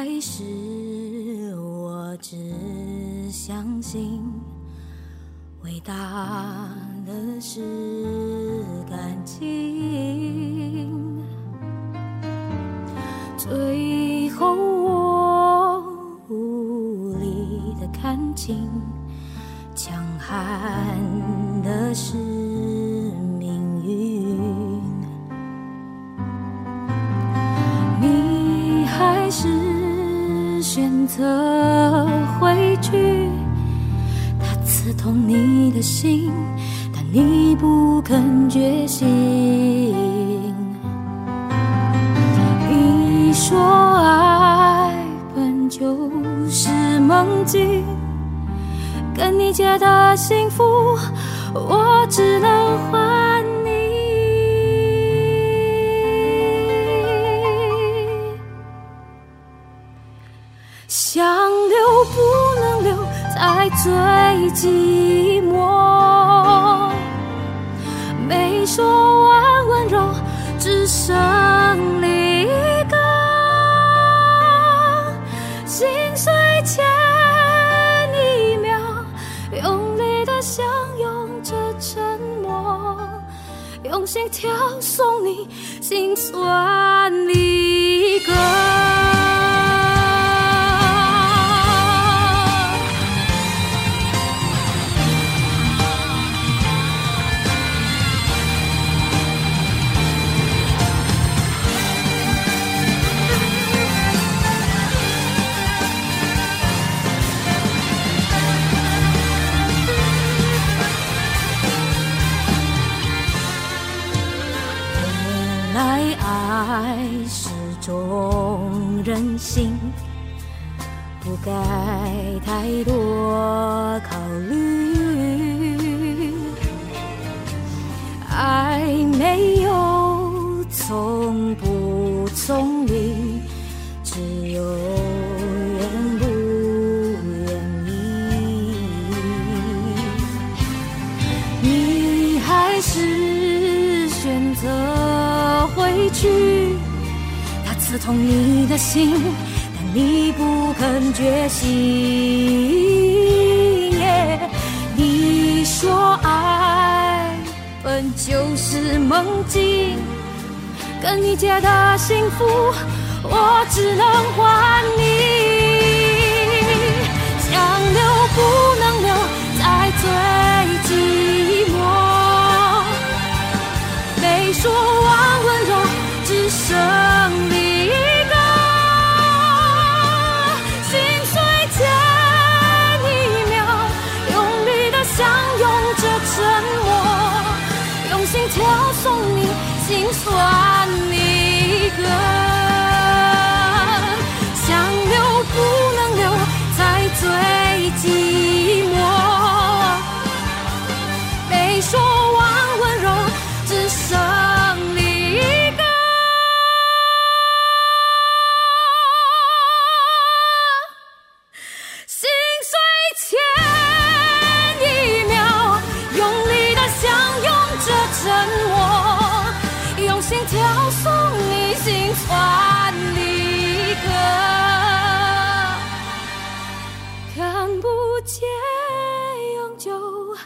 开始我只相信，伟大的是感情。最后我无力的看清，强悍的是命运。你还是选择回去，它刺痛你的心，但你不肯觉醒。你说爱本就是梦境，跟你借的幸福，我只能还想留不能留，才最寂寞。没说完温柔，只剩离歌。心碎前一秒，用力的相拥着沉默，用心跳送你心酸离歌。爱是种任性，不该太多考虑。爱没有聪不聪明，只有愿不愿意。你还是选择回去，刺痛你的心，但你不肯觉醒。耶你说爱本就是梦境，跟你借的幸福，我只能还你。歌。想留不能留，在最寂寞。没说完温柔，只剩离歌。心碎前一秒，用力的相拥着沉默，用心跳送心酸离歌。看不见永久，